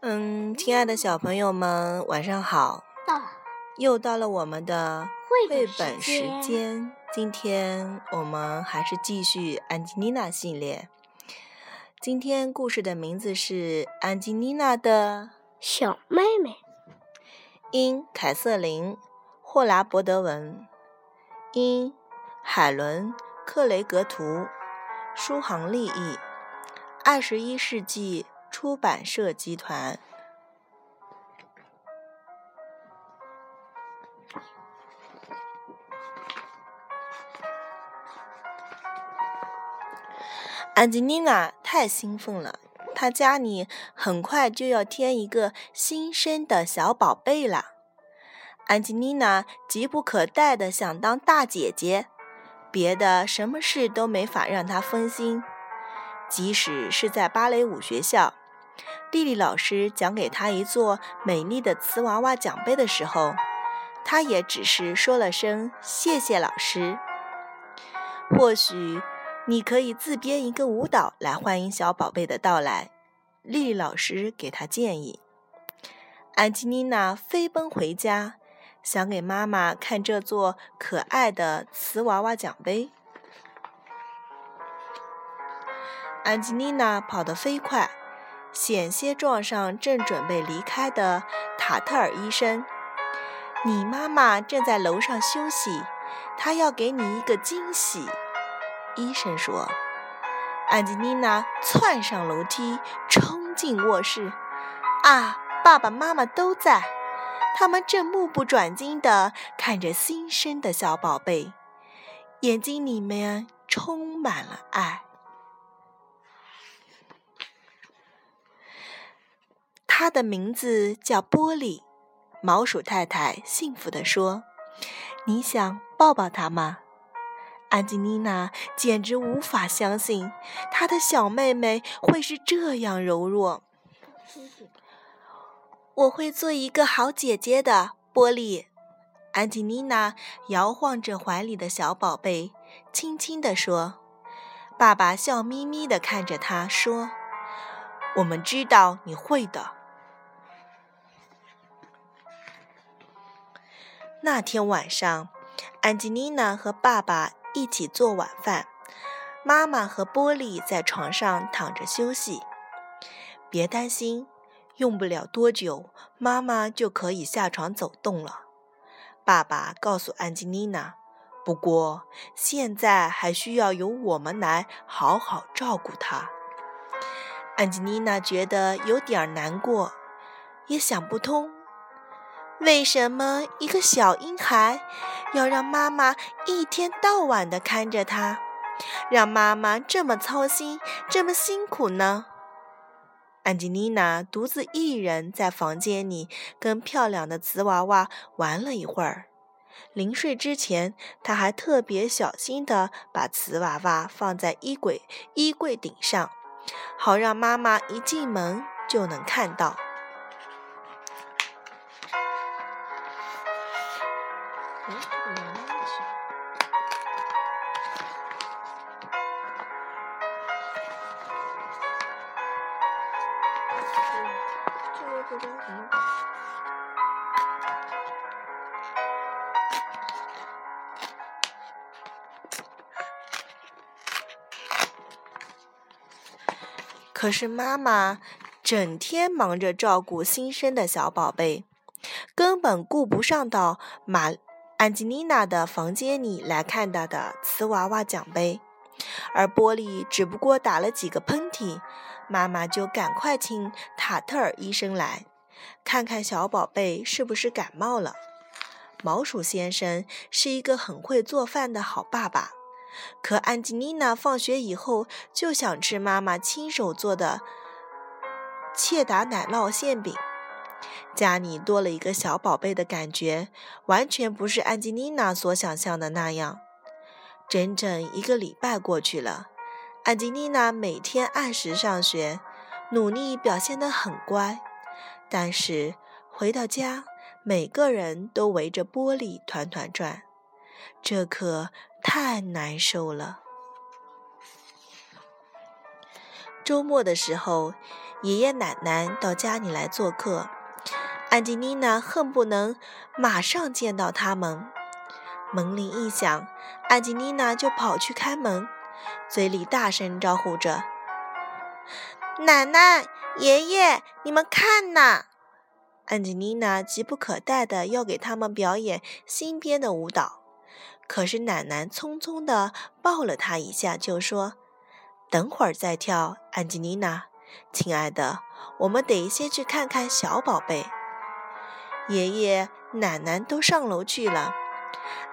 嗯，亲爱的小朋友们，晚上好！到又到了我们的绘本时间。今天我们还是继续安吉丽娜系列。今天故事的名字是《安吉丽娜的小妹妹》，因凯瑟琳·霍拉伯德文，因海伦·克雷格图，书行立译，二十一世纪。出版社集团。安吉丽娜太兴奋了，她家里很快就要添一个新生的小宝贝了。安吉丽娜急不可待的想当大姐姐，别的什么事都没法让她分心。即使是在芭蕾舞学校，丽丽老师讲给她一座美丽的瓷娃娃奖杯的时候，她也只是说了声“谢谢老师”。或许你可以自编一个舞蹈来欢迎小宝贝的到来，丽丽老师给她建议。安吉丽娜飞奔回家，想给妈妈看这座可爱的瓷娃娃奖杯。安吉丽娜跑得飞快，险些撞上正准备离开的塔特尔医生。你妈妈正在楼上休息，她要给你一个惊喜。医生说。安吉丽娜窜上楼梯，冲进卧室。啊，爸爸妈妈都在，他们正目不转睛地看着新生的小宝贝，眼睛里面充满了爱。他的名字叫波利，毛鼠太太幸福地说：“你想抱抱他吗？”安吉丽娜简直无法相信，她的小妹妹会是这样柔弱。我会做一个好姐姐的，波利。安吉丽娜摇晃着怀里的小宝贝，轻轻地说：“爸爸笑眯眯地看着她说：‘我们知道你会的。’”那天晚上，安吉丽娜和爸爸一起做晚饭，妈妈和波利在床上躺着休息。别担心，用不了多久，妈妈就可以下床走动了。爸爸告诉安吉丽娜：“不过现在还需要由我们来好好照顾她。”安吉丽娜觉得有点难过，也想不通。为什么一个小婴孩要让妈妈一天到晚的看着他，让妈妈这么操心、这么辛苦呢？安吉丽娜独自一人在房间里跟漂亮的瓷娃娃玩了一会儿。临睡之前，她还特别小心地把瓷娃娃放在衣柜衣柜顶上，好让妈妈一进门就能看到。可是妈妈整天忙着照顾新生的小宝贝，根本顾不上到马安吉丽娜的房间里来看到的瓷娃娃奖杯。而波利只不过打了几个喷嚏，妈妈就赶快请塔特尔医生来，看看小宝贝是不是感冒了。毛鼠先生是一个很会做饭的好爸爸。可安吉丽娜放学以后就想吃妈妈亲手做的切达奶酪馅饼，家里多了一个小宝贝的感觉，完全不是安吉丽娜所想象的那样。整整一个礼拜过去了，安吉丽娜每天按时上学，努力表现得很乖，但是回到家，每个人都围着玻璃团团转，这可。太难受了。周末的时候，爷爷奶奶到家里来做客，安吉丽娜恨不能马上见到他们。门铃一响，安吉丽娜就跑去开门，嘴里大声招呼着：“奶奶、爷爷，你们看呐！”安吉丽娜急不可待地要给他们表演新编的舞蹈，可是奶奶匆匆地抱了她一下，就说：“等会儿再跳，安吉丽娜，亲爱的，我们得先去看看小宝贝。”爷爷奶奶都上楼去了。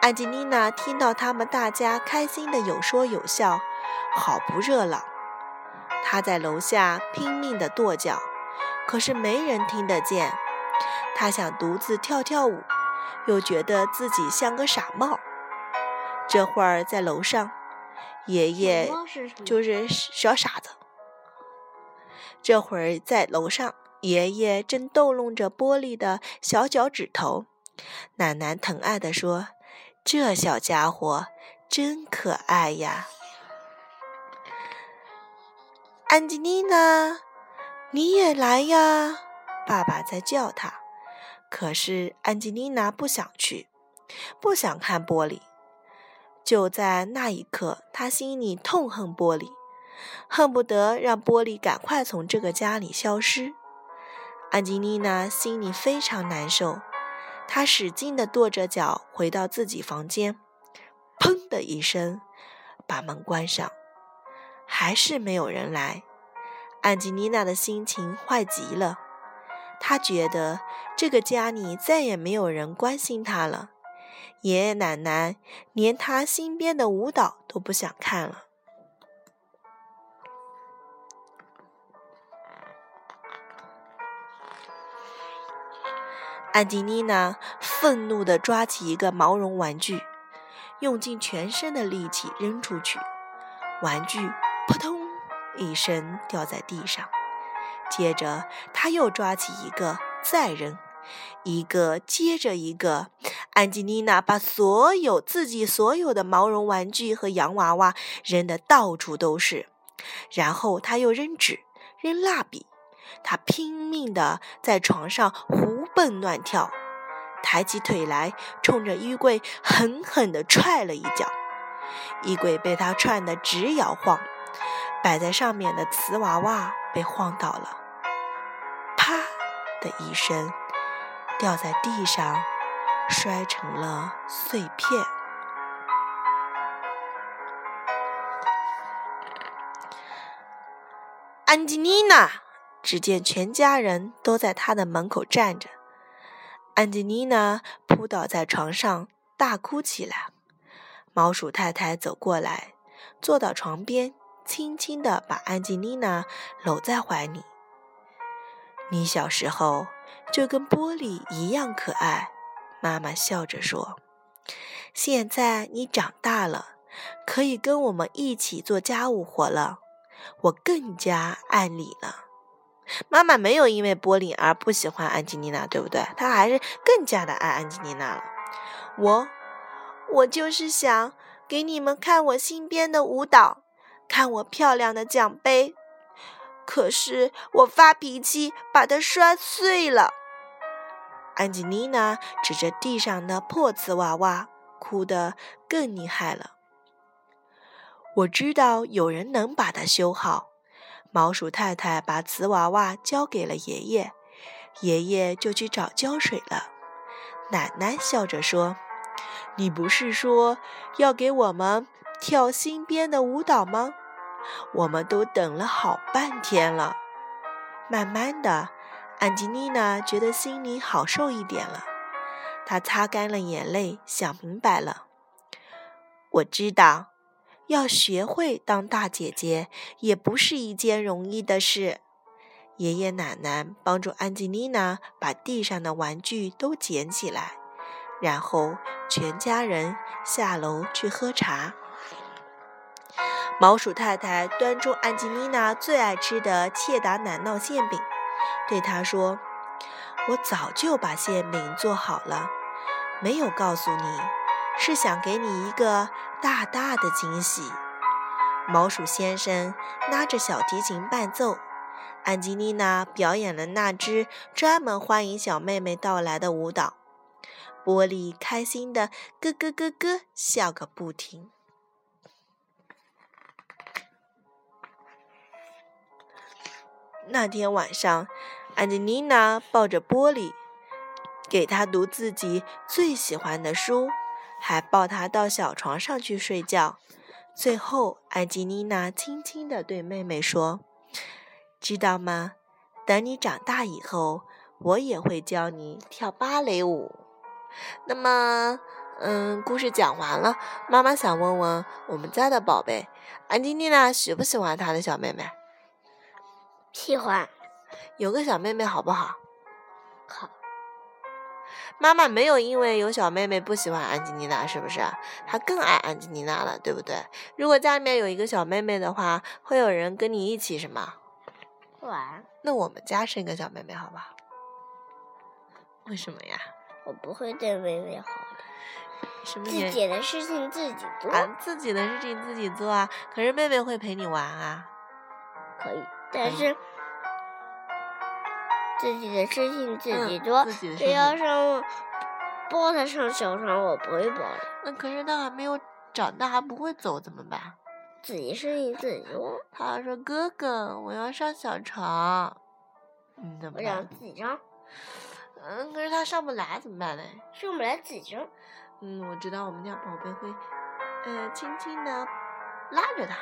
安吉丽娜听到他们大家开心的有说有笑，好不热闹。她在楼下拼命的跺脚，可是没人听得见。她想独自跳跳舞，又觉得自己像个傻帽。这会儿在楼上，爷爷就是小傻子。这会儿在楼上，爷爷正逗弄着玻璃的小脚趾头。奶奶疼爱地说。这小家伙真可爱呀，安吉丽娜，你也来呀！爸爸在叫她，可是安吉丽娜不想去，不想看玻璃。就在那一刻，她心里痛恨玻璃，恨不得让玻璃赶快从这个家里消失。安吉丽娜心里非常难受。她使劲地跺着脚，回到自己房间，砰的一声，把门关上，还是没有人来。安吉丽娜的心情坏极了，她觉得这个家里再也没有人关心她了，爷爷奶奶连她新编的舞蹈都不想看了。安吉丽娜愤怒地抓起一个毛绒玩具，用尽全身的力气扔出去，玩具扑通一声掉在地上。接着，她又抓起一个，再扔，一个接着一个。安吉丽娜把所有自己所有的毛绒玩具和洋娃娃扔得到处都是，然后她又扔纸，扔蜡笔。他拼命地在床上胡蹦乱跳，抬起腿来，冲着衣柜狠狠地踹了一脚，衣柜被他踹得直摇晃，摆在上面的瓷娃娃被晃倒了，啪的一声，掉在地上，摔成了碎片。安吉丽娜。只见全家人都在他的门口站着，安吉丽娜扑倒在床上大哭起来。毛鼠太太走过来，坐到床边，轻轻地把安吉丽娜搂在怀里。你小时候就跟玻璃一样可爱，妈妈笑着说。现在你长大了，可以跟我们一起做家务活了，我更加爱你了。妈妈没有因为玻璃而不喜欢安吉丽娜，对不对？她还是更加的爱安吉丽娜了。我，我就是想给你们看我新编的舞蹈，看我漂亮的奖杯。可是我发脾气，把它摔碎了。安吉丽娜指着地上的破瓷娃娃，哭得更厉害了。我知道有人能把它修好。毛鼠太太把瓷娃娃交给了爷爷，爷爷就去找胶水了。奶奶笑着说：“你不是说要给我们跳新编的舞蹈吗？我们都等了好半天了。”慢慢的，安吉丽娜觉得心里好受一点了。她擦干了眼泪，想明白了：“我知道。”要学会当大姐姐也不是一件容易的事。爷爷奶奶帮助安吉丽娜把地上的玩具都捡起来，然后全家人下楼去喝茶。毛鼠太太端出安吉丽娜最爱吃的切达奶酪馅饼，对她说：“我早就把馅饼做好了，没有告诉你。”是想给你一个大大的惊喜。毛鼠先生拉着小提琴伴奏，安吉丽娜表演了那支专门欢迎小妹妹到来的舞蹈。波利开心的咯咯咯咯笑个不停。那天晚上，安吉丽娜抱着波利，给他读自己最喜欢的书，还抱她到小床上去睡觉。最后，安吉丽娜轻轻地对妹妹说：“知道吗？等你长大以后，我也会教你跳芭蕾舞。”那么，嗯，故事讲完了。妈妈想问问我们家的宝贝安吉丽娜喜不喜欢她的小妹妹？喜欢。有个小妹妹好不好？好。妈妈没有因为有小妹妹不喜欢安吉丽娜，是不是？她更爱安吉丽娜了，对不对？如果家里面有一个小妹妹的话，会有人跟你一起什么？玩。那我们家生个小妹妹好不好？为什么呀？我不会对妹妹好的。什么？自己的事情自己做。啊，自己的事情自己做啊。可是妹妹会陪你玩啊。可以，但是。自己的事情自己做，只要上抱他上小床，我不会抱的。那可是他还没有长大，还不会走，怎么办？自己事情自己做。他说：“哥哥，我要上小床。”嗯，怎么办？我想自己上。嗯，可是他上不来，怎么办呢？上不来自己上。嗯，我知道我们家宝贝会，呃，轻轻的拉着他，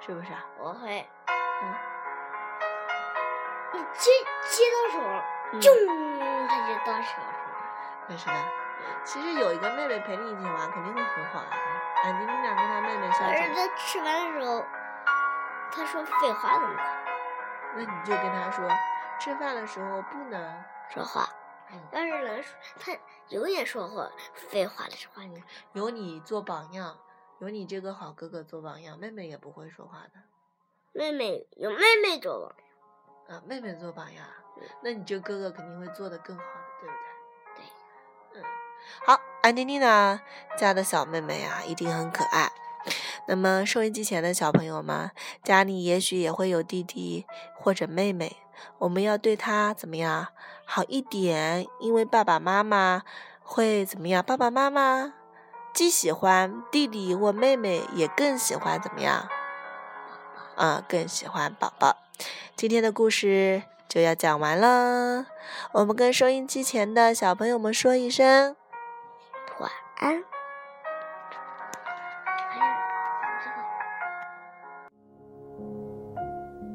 是不是？我会。嗯。接接到手了，就他就到手上了。是的，其实有一个妹妹陪你一起玩，肯定会很好的。安吉丽娜跟他妹妹相处。而在吃饭的时候，他说废话怎么办？那你就跟他说，吃饭的时候不能说话。要是能说，他永远说话废话的话，你有你做榜样，有你这个好哥哥做榜样，妹妹也不会说话的。妹妹有妹妹做榜。啊，妹妹做榜样，那你这哥哥肯定会做得更好的，对不对？对，嗯，好，安妮妮娜家的小妹妹啊，一定很可爱。那么收音机前的小朋友们，家里也许也会有弟弟或者妹妹，我们要对他怎么样好一点？因为爸爸妈妈会怎么样？爸爸妈妈既喜欢弟弟或妹妹，也更喜欢怎么样？啊，更喜欢宝宝。今天的故事就要讲完了，我们跟收音机前的小朋友们说一声晚安。